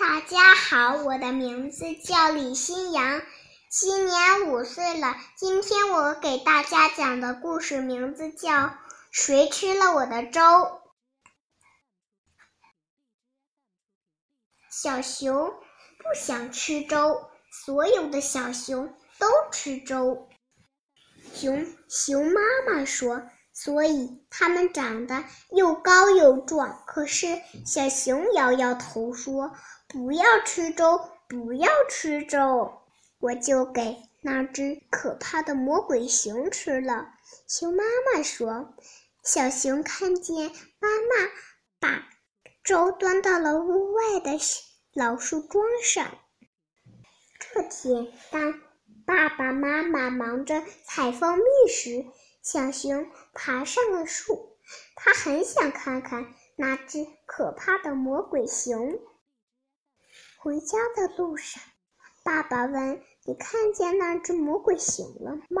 大家好，我的名字叫李新阳，今年五岁了。今天我给大家讲的故事名字叫《谁吃了我的粥》。小熊不想吃粥，所有的小熊都吃粥。熊熊妈妈说。所以它们长得又高又壮。可是小熊摇摇头说：“不要吃粥，不要吃粥，我就给那只可怕的魔鬼熊吃了。”熊妈妈说：“小熊看见妈妈把粥端到了屋外的老树桩上。这天，当爸爸妈妈忙着采蜂蜜时，小熊爬上了树，它很想看看那只可怕的魔鬼熊。回家的路上，爸爸问：“你看见那只魔鬼熊了吗？”“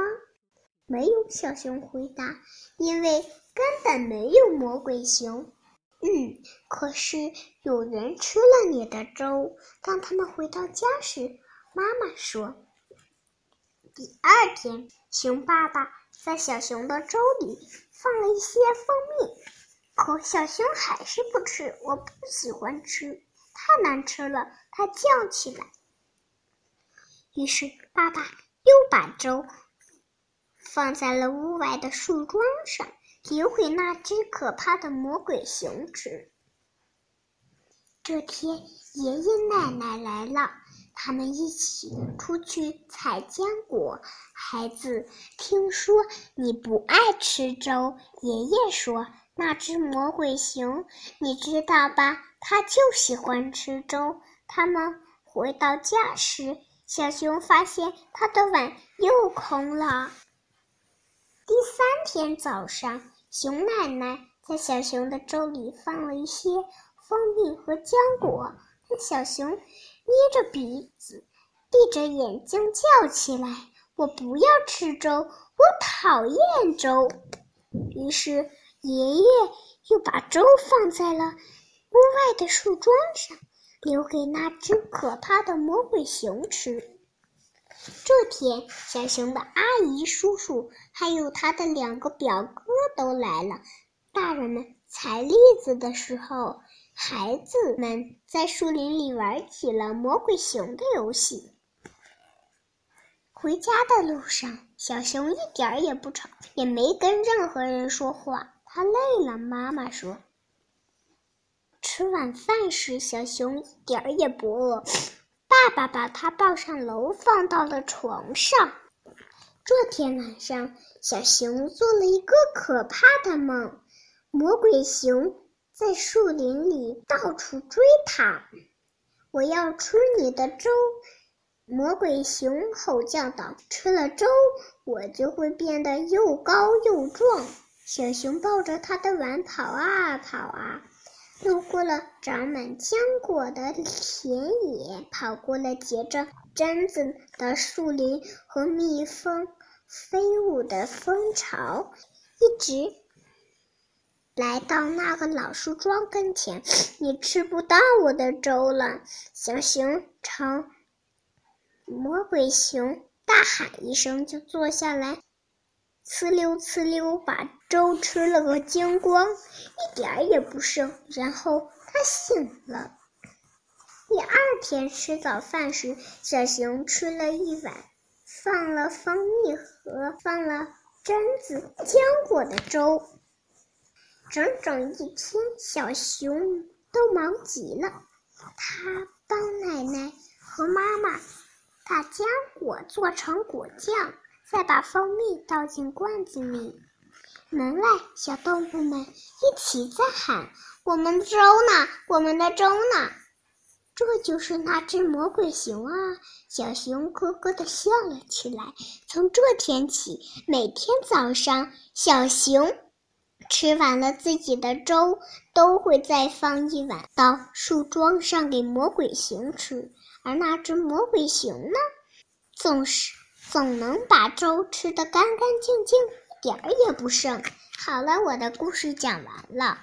没有。”小熊回答，“因为根本没有魔鬼熊。”“嗯，可是有人吃了你的粥。”当他们回到家时，妈妈说：“第二天，熊爸爸。”在小熊的粥里放了一些蜂蜜，可小熊还是不吃。我不喜欢吃，太难吃了，它叫起来。于是爸爸又把粥放在了屋外的树桩上，留给那只可怕的魔鬼熊吃。这天，爷爷奶奶来了。他们一起出去采浆果。孩子，听说你不爱吃粥。爷爷说：“那只魔鬼熊，你知道吧？它就喜欢吃粥。”他们回到家时，小熊发现它的碗又空了。第三天早上，熊奶奶在小熊的粥里放了一些蜂蜜和浆果。小熊捏着鼻子，闭着眼睛叫起来：“我不要吃粥，我讨厌粥。”于是爷爷又把粥放在了屋外的树桩上，留给那只可怕的魔鬼熊吃。这天，小熊的阿姨、叔叔还有他的两个表哥都来了。大人们采栗子的时候。孩子们在树林里玩起了魔鬼熊的游戏。回家的路上，小熊一点也不吵，也没跟任何人说话。他累了，妈妈说。吃晚饭时，小熊一点儿也不饿。爸爸把他抱上楼，放到了床上。这天晚上，小熊做了一个可怕的梦，魔鬼熊。在树林里到处追他，我要吃你的粥！魔鬼熊吼叫道：“吃了粥，我就会变得又高又壮。”小熊抱着他的碗跑啊跑啊，路过了长满浆果的田野，跑过了结着榛子的树林和蜜蜂飞舞的蜂巢，一直。来到那个老树桩跟前，你吃不到我的粥了。小熊朝魔鬼熊大喊一声，就坐下来，呲溜呲溜把粥吃了个精光，一点儿也不剩。然后他醒了。第二天吃早饭时，小熊吃了一碗放了蜂蜜和放了榛子浆果的粥。整整一天，小熊都忙极了。他帮奶奶和妈妈把浆果做成果酱，再把蜂蜜倒进罐子里。门外小动物们一起在喊：“我们的粥呢？我们的粥呢？”这就是那只魔鬼熊啊！小熊咯咯地笑了起来。从这天起，每天早上，小熊。吃完了自己的粥，都会再放一碗到树桩上给魔鬼熊吃。而那只魔鬼熊呢，总是总能把粥吃得干干净净，一点儿也不剩。好了，我的故事讲完了。